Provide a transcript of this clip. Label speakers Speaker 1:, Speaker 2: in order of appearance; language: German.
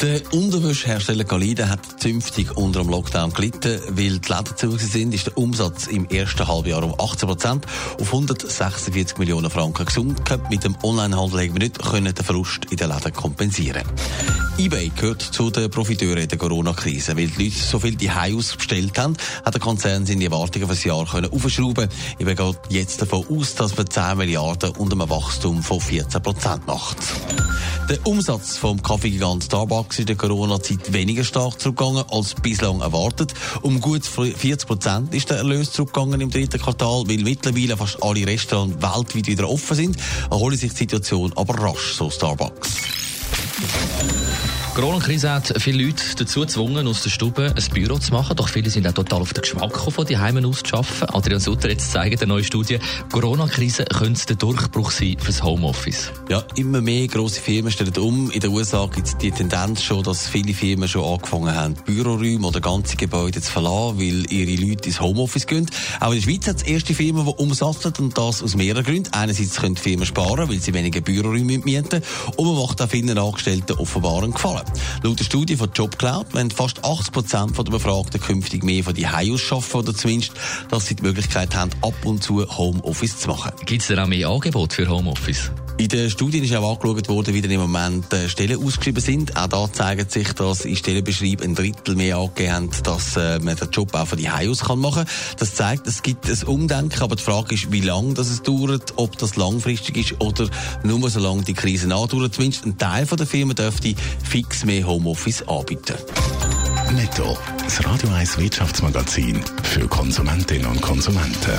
Speaker 1: Der Unterwäschehersteller Galide hat zünftig unter dem Lockdown gelitten, weil die Läden zu sind, ist der Umsatz im ersten Halbjahr um 18 Prozent auf 146 Millionen Franken gesunken. Mit dem Onlinehandel haben wir nicht können den Verlust in den Läden kompensieren. eBay gehört zu den Profiteuren der Corona-Krise. Weil die Leute so viel die Haus bestellt haben, hat der Konzern seine Erwartungen für das Jahr können aufschrauben. eBay geht jetzt davon aus, dass man 10 Milliarden und einem Wachstum von 14 Prozent macht. Der Umsatz vom Kaffeegigant Starbucks ist in der Corona-Zeit weniger stark zurückgegangen als bislang erwartet. Um gut 40 Prozent ist der Erlös zurückgegangen im dritten Quartal, weil mittlerweile fast alle Restaurants weltweit wieder offen sind, erholt sich die Situation aber rasch, so Starbucks.
Speaker 2: Corona-Krise hat viele Leute dazu gezwungen, aus der Stube ein Büro zu machen. Doch viele sind auch total auf den Geschmack von die Heimen aus zu arbeiten. Adrian Sutter, jetzt zeigt eine neue Studie, Corona-Krise könnte der Durchbruch sein fürs Homeoffice.
Speaker 1: Ja, immer mehr grosse Firmen stellen um. In den USA gibt es die Tendenz schon, dass viele Firmen schon angefangen haben, Büroräume oder ganze Gebäude zu verlassen, weil ihre Leute ins Homeoffice gehen. Auch in der Schweiz hat es erste Firmen, die umsatteln und das aus mehreren Gründen. Einerseits können die Firmen sparen, weil sie weniger Büroräume mieten und man macht auch vielen Angestellten offenbar einen Gefallen. Laut der Studie von JobCloud wollen fast 80 Prozent der Befragten künftig mehr von die aus arbeiten oder zumindest, dass sie die Möglichkeit haben, ab und zu Homeoffice zu machen.
Speaker 2: Gibt es denn auch mehr Angebot für Homeoffice?
Speaker 1: In der Studie ist auch angeschaut worden, wie denn im Moment äh, Stellen ausgeschrieben sind. Auch da zeigt sich, dass in Stellenbeschreib ein Drittel mehr angegeben haben, dass äh, man den Job auch von die aus kann machen kann. Das zeigt, es gibt ein Umdenken, aber die Frage ist, wie lange das es dauert, ob das langfristig ist oder nur so lange die Krise andauert. Zumindest ein Teil der Firmen dürfte fix mehr Homeoffice anbieten.
Speaker 3: Netto. Das Radio 1 Wirtschaftsmagazin für Konsumentinnen und Konsumenten.